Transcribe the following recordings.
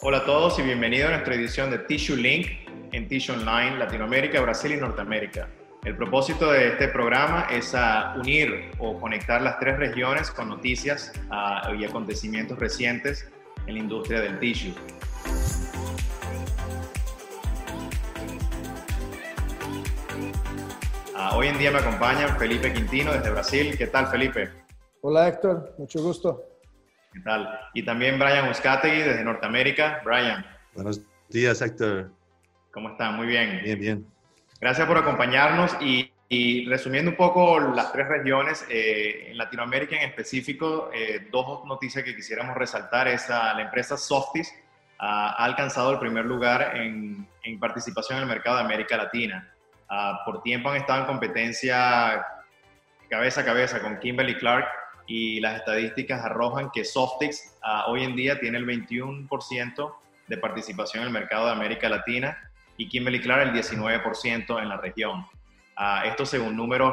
Hola a todos y bienvenidos a nuestra edición de Tissue Link en Tissue Online, Latinoamérica, Brasil y Norteamérica. El propósito de este programa es a unir o conectar las tres regiones con noticias y acontecimientos recientes en la industria del tissue. Ah, hoy en día me acompaña Felipe Quintino desde Brasil. ¿Qué tal, Felipe? Hola, Héctor. Mucho gusto. ¿Qué tal? Y también Brian Uzcategui desde Norteamérica. Brian. Buenos días, Héctor. ¿Cómo están? Muy bien. Bien, bien. Gracias por acompañarnos y, resumiendo un poco las tres regiones, eh, en Latinoamérica en específico, eh, dos noticias que quisiéramos resaltar es a la empresa Softis ha alcanzado el primer lugar en, en, participación en el mercado de América Latina. Ah, por tiempo han estado en competencia cabeza a cabeza con Kimberly Clark y las estadísticas arrojan que Softix ah, hoy en día tiene el 21% de participación en el mercado de América Latina y Kimberly Clark el 19% en la región. Uh, esto según números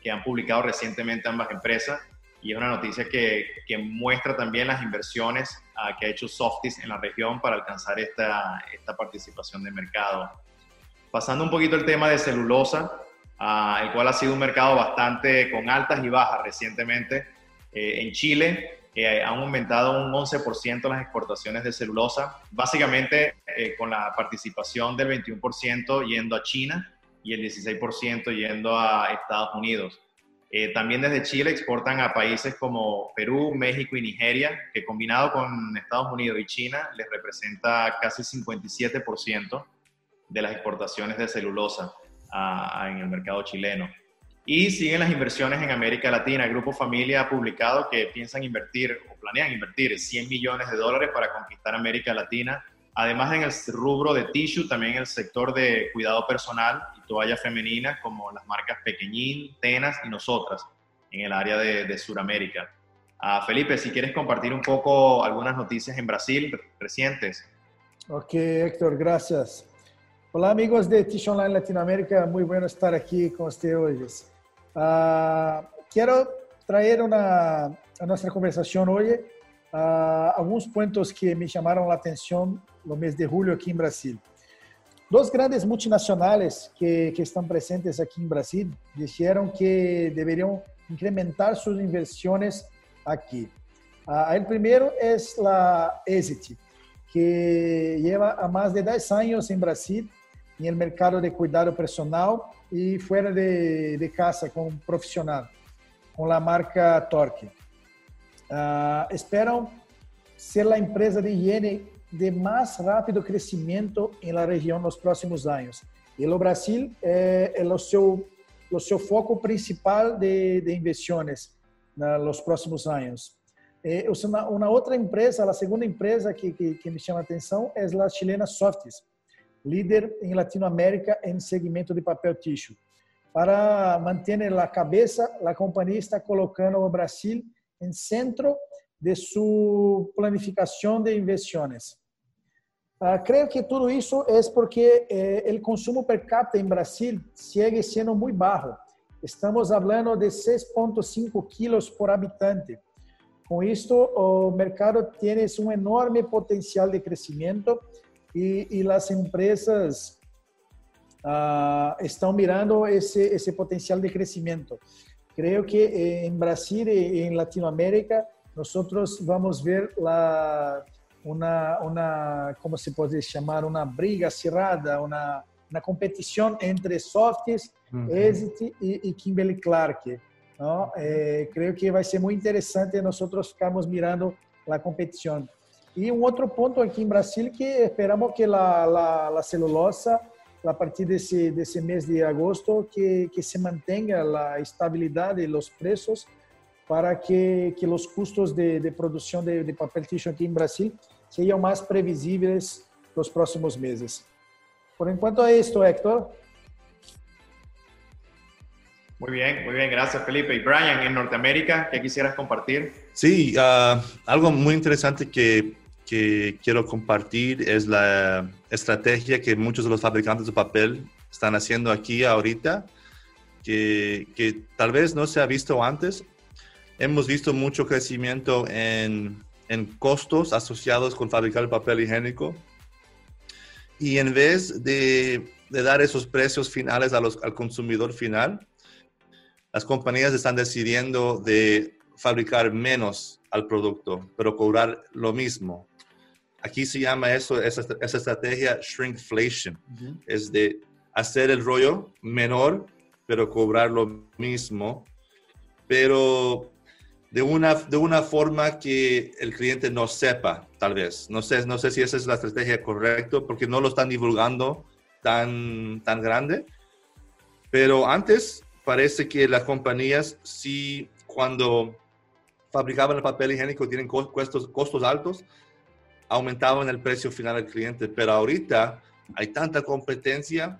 que han publicado recientemente ambas empresas y es una noticia que, que muestra también las inversiones uh, que ha hecho Softis en la región para alcanzar esta, esta participación de mercado. Pasando un poquito el tema de celulosa, uh, el cual ha sido un mercado bastante con altas y bajas recientemente. Eh, en Chile eh, han aumentado un 11% las exportaciones de celulosa, básicamente eh, con la participación del 21% yendo a China y el 16% yendo a Estados Unidos. Eh, también desde Chile exportan a países como Perú, México y Nigeria, que combinado con Estados Unidos y China les representa casi 57% de las exportaciones de celulosa en el mercado chileno. Y siguen las inversiones en América Latina. El Grupo Familia ha publicado que piensan invertir o planean invertir 100 millones de dólares para conquistar América Latina. Además, en el rubro de tissue, también en el sector de cuidado personal y toalla femenina, como las marcas Pequeñín, Tenas y Nosotras, en el área de, de Sudamérica. Uh, Felipe, si quieres compartir un poco algunas noticias en Brasil recientes. Ok, Héctor, gracias. Hola amigos de Tissue Online Latinoamérica, muy bueno estar aquí con ustedes hoy. Uh, quero trazer na, a nossa conversação hoje uh, alguns pontos que me chamaram a atenção no mês de julho aqui em Brasil. Duas grandes multinacionais que, que estão presentes aqui em Brasil disseram que deveriam incrementar suas inversões aqui. Uh, o primeiro é a Exit, que leva há mais de 10 anos em Brasil no mercado de cuidado personal e fora de, de casa com profissional, com a marca Torque. Uh, esperam ser a empresa de higiene de mais rápido crescimento em la região nos próximos anos. E o Brasil é, é o seu o seu foco principal de, de inversões nos próximos anos. É, uma, uma outra empresa, a segunda empresa que, que, que me chama a atenção é a chilena Softis líder em Latinoamérica em segmento de papel tissue. Para manter a cabeça, a companhia está colocando o Brasil em centro de sua planificação de inversões. Uh, creio que tudo isso é porque eh, consumo per capita em Brasil segue sendo muito baixo. Estamos falando de 6,5 quilos por habitante. Com isto, o mercado tem um enorme potencial de crescimento e, e as empresas uh, estão mirando esse, esse potencial de crescimento. Creio que em Brasil e em Latinoamérica nós vamos ver la, uma, uma, como se pode chamar, uma briga acirrada, uma, uma competição entre Softs, uhum. Exit e, e Kimberly Clark. Não? É, creio que vai ser muito interessante nós ficarmos mirando a competição. Y un otro punto aquí en Brasil que esperamos que la, la, la celulosa, a partir de ese, de ese mes de agosto, que, que, se mantenga la estabilidad de los precios para que, que los custos de, de producción de, de, papel tissue aquí en Brasil sean más previsibles los próximos meses. Por enquanto es esto, Héctor. Muy bien, muy bien, gracias Felipe. Y Brian, en Norteamérica, ¿qué quisieras compartir? Sí, uh, algo muy interesante que que quiero compartir es la estrategia que muchos de los fabricantes de papel están haciendo aquí ahorita, que, que tal vez no se ha visto antes. Hemos visto mucho crecimiento en en costos asociados con fabricar el papel higiénico. Y en vez de, dar esos precios finales a los, al consumidor final, las compañías están decidiendo de fabricar menos al producto, pero cobrar lo mismo. Aquí se llama eso, esa, estrategia shrinkflation. Es de hacer el rollo menor, pero cobrar lo mismo. Pero de una, de una forma que el cliente no sepa, tal vez. No sé, no sé si esa es la estrategia correcta, porque no lo están divulgando tan, tan grande. Pero antes parece que las compañías sí, cuando fabricaban el papel higiénico, tienen costos, costos altos, aumentaban el precio final al cliente. Pero ahorita hay tanta competencia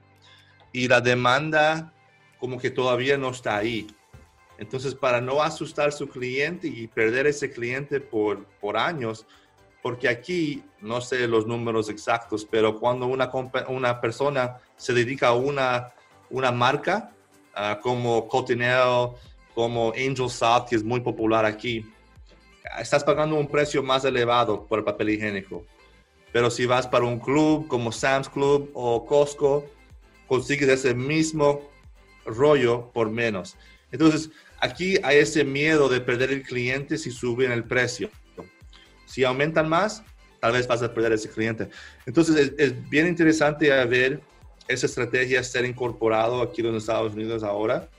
y la demanda como que todavía no está ahí. Entonces, para no asustar a su cliente y perder ese cliente por, por años, porque aquí, no sé los números exactos, pero cuando una, una persona se dedica a una, una marca, uh, como Cotinel, como Angel Salt, que es muy popular aquí, estás pagando un precio más elevado por el papel higiénico. Pero si vas para un club como Sam's Club o Costco, consigues ese mismo rollo por menos. Entonces, aquí hay ese miedo de perder el cliente si suben el precio. Si aumentan más, tal vez vas a perder ese cliente. Entonces, es, bien interesante ver esa estrategia ser incorporado aquí en los Estados Unidos ahora.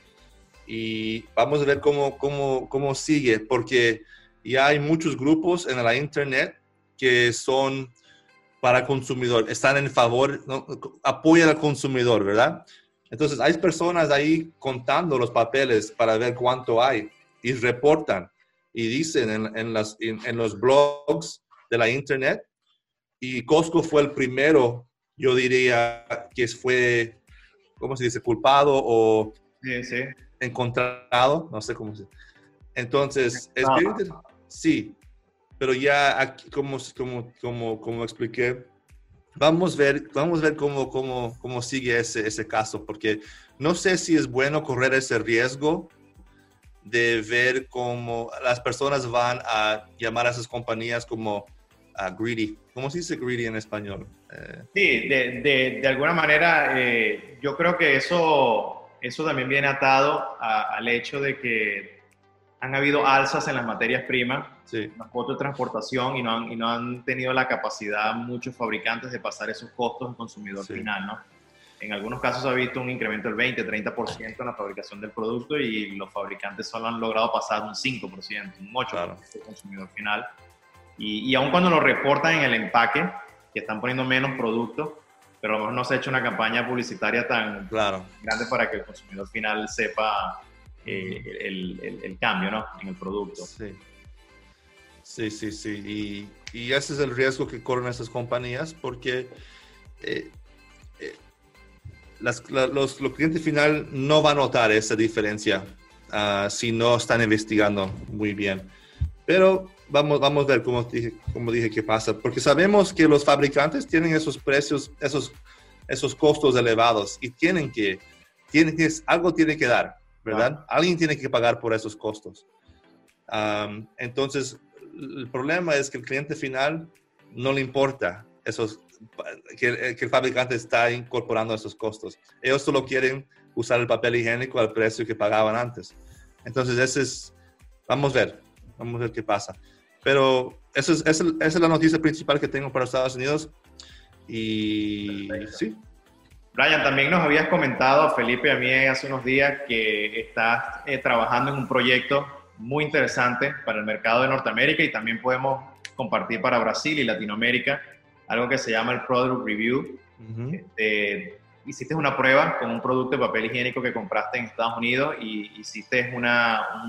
Y vamos a ver cómo, cómo, cómo sigue, porque ya hay muchos grupos en la internet que son para el consumidor, están en favor, apoyan al consumidor, ¿verdad? Entonces hay personas ahí contando los papeles para ver cuánto hay y reportan y dicen en, en, las, en, los blogs de la internet. Y Costco fue el primero, yo diría, que fue, ¿cómo se dice? Culpado o encontrado, no sé cómo se Entonces, es bien Sí, pero ya aquí, como, como, como, como expliqué, vamos a ver, vamos a ver cómo, cómo, cómo sigue ese, ese caso, porque no sé si es bueno correr ese riesgo de ver cómo las personas van a llamar a esas compañías como greedy. ¿Cómo se dice greedy en español? Eh, sí, de, de, de alguna manera eh, yo creo que eso, eso también viene atado al hecho de que han habido alzas en las materias primas, sí. los costos de transportación y no, han, y no han tenido la capacidad muchos fabricantes de pasar esos costos al consumidor final, ¿no? En algunos casos ha visto un incremento del 20, 30% en la fabricación del producto y los fabricantes solo han logrado pasar un 5%, un 8% al consumidor final. Y, y aun cuando lo reportan en el empaque, que están poniendo menos productos, pero a lo mejor no se ha hecho una campaña publicitaria tan claro. grande para que el consumidor final sepa eh, el, el, cambio ¿no? en el producto. Sí, sí, sí. sí. Y, y, ese es el riesgo que corren esas compañías porque eh, eh, las, los, los, clientes final no van a notar esa diferencia uh, si no están investigando muy bien. Pero vamos, vamos a ver cómo dije, cómo dije qué pasa, porque sabemos que los fabricantes tienen esos precios, esos, esos costos elevados y tienen que, tienen que, algo tiene que dar. ¿Verdad? Alguien tiene que pagar por esos costos. entonces, el problema es que el cliente final no le importa esos, que, el fabricante está incorporando esos costos. Ellos solo quieren usar el papel higiénico al precio que pagaban antes. Entonces, ese es, vamos a ver, vamos a ver qué pasa. Pero esa es, esa es la noticia principal que tengo para Estados Unidos. Y sí, Brian, también nos habías comentado, Felipe, a mí hace unos días que estás eh, trabajando en un proyecto muy interesante para el mercado de Norteamérica y también podemos compartir para Brasil y Latinoamérica algo que se llama el Product Review. Este, hiciste una prueba con un producto de papel higiénico que compraste en Estados Unidos y hiciste una,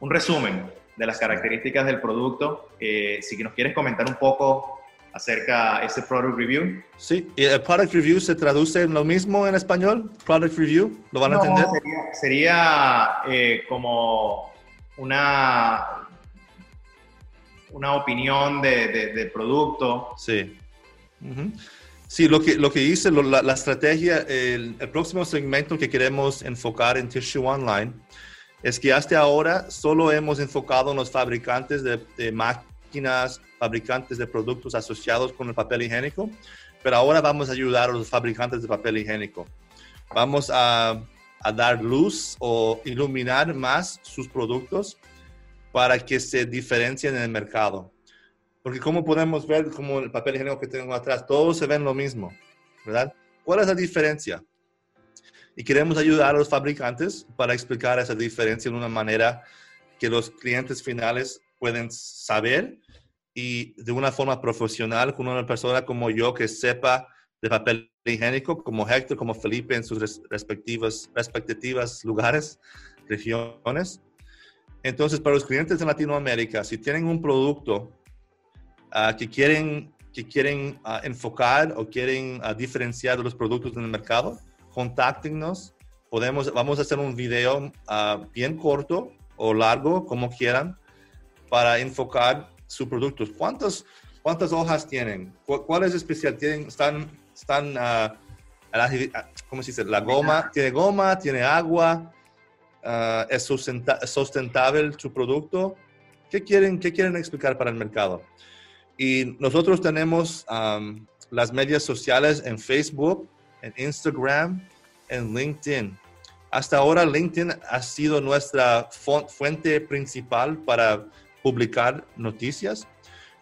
un, resumen de las características del producto. Eh, si nos quieres comentar un poco acerca de ese product review. Sí, ¿y el product review se traduce en lo mismo en español? Product review, ¿lo van a entender? Sería, eh, como una, una opinión de, de, producto. Sí. Sí, lo que, lo que hice, la, la, estrategia, el, el, próximo segmento que queremos enfocar en Tissue Online es que hasta ahora solo hemos enfocado en los fabricantes de, de máquinas, fabricantes de productos asociados con el papel higiénico, pero ahora vamos a ayudar a los fabricantes de papel higiénico. Vamos a, a dar luz o iluminar más sus productos para que se diferencien en el mercado. Porque como podemos ver, como el papel higiénico que tengo atrás, todos se ven lo mismo, ¿verdad? ¿Cuál es la diferencia? Y queremos ayudar a los fabricantes para explicar esa diferencia de una manera que los clientes finales pueden saber y de una forma profesional con una persona como yo que sepa de papel higiénico, como Héctor, como Felipe en sus respectivos, respectivas lugares, regiones. Entonces, para los clientes de Latinoamérica, si tienen un producto uh, que quieren, que quieren uh, enfocar o quieren uh, diferenciar de los productos en el mercado, contáctenos. Podemos, vamos a hacer un video bien corto o largo, como quieran, para enfocar su producto. ¿Cuántas, cuántas hojas tienen? ¿Cuál es especial? ¿Tienen, están, están ¿cómo se dice? La goma, tiene goma, tiene agua, es sustentable su producto. ¿Qué quieren, ¿Qué quieren explicar para el mercado? Y nosotros tenemos las medias sociales en Facebook, en Instagram, en LinkedIn. Hasta ahora LinkedIn ha sido nuestra fuente principal para publicar noticias,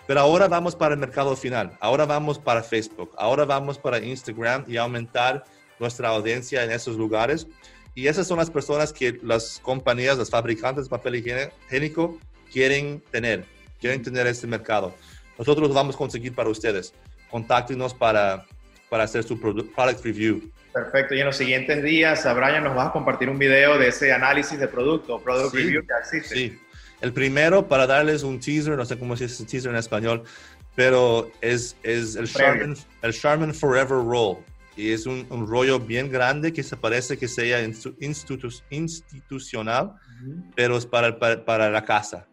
pero ahora vamos para el mercado final, ahora vamos para Facebook, ahora vamos para Instagram y aumentar nuestra audiencia en esos lugares. Y esas son las personas que las compañías, los fabricantes de papel higiénico quieren tener, quieren tener este mercado. Nosotros lo vamos a conseguir para ustedes. Contáctenos para, para hacer su product review. Perfecto. Y en los siguientes días, Brian, nos vas a compartir un video de ese análisis de producto, product review que existe. Sí. El primero, para darles un teaser, no sé cómo se dice teaser en español, pero es, es el, Charmin, el Charmin Forever Roll. Y es un, un, rollo bien grande que se parece que sea institucional, pero es para, para, para la casa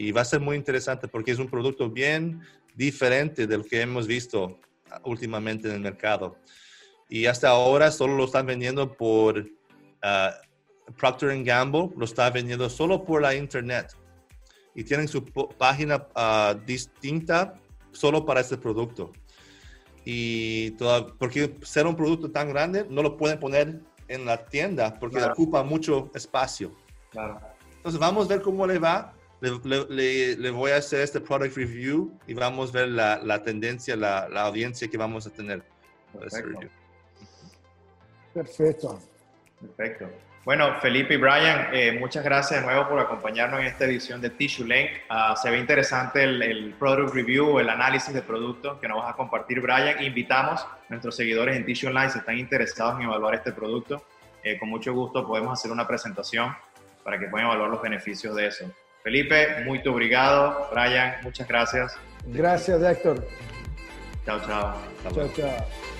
y va a ser muy interesante porque es un producto bien diferente del que hemos visto últimamente en el mercado. Y hasta ahora solo lo están vendiendo por uh, Procter Gamble, lo está vendiendo solo por la internet. Y tienen su página uh, distinta solo para este producto. Y toda, porque ser un producto tan grande no lo pueden poner en la tienda porque ocupa mucho espacio. Claro. Entonces vamos a ver cómo le va le, le, voy a hacer este product review y vamos a ver la, la tendencia, la, la, audiencia que vamos a tener. Perfecto. Perfecto. Perfecto. Bueno, Felipe y Brian, eh, muchas gracias de nuevo por acompañarnos en esta edición de Tissue Link. Uh, se ve interesante el, el, product review, el análisis de producto que nos vas a compartir, Brian. Invitamos a nuestros seguidores en Tissue Online, si están interesados en evaluar este producto, eh, con mucho gusto podemos hacer una presentación para que puedan evaluar los beneficios de eso. Felipe, muy obrigado. Brian, muchas gracias. Gracias, Héctor. Chao, chao. Chao, chao.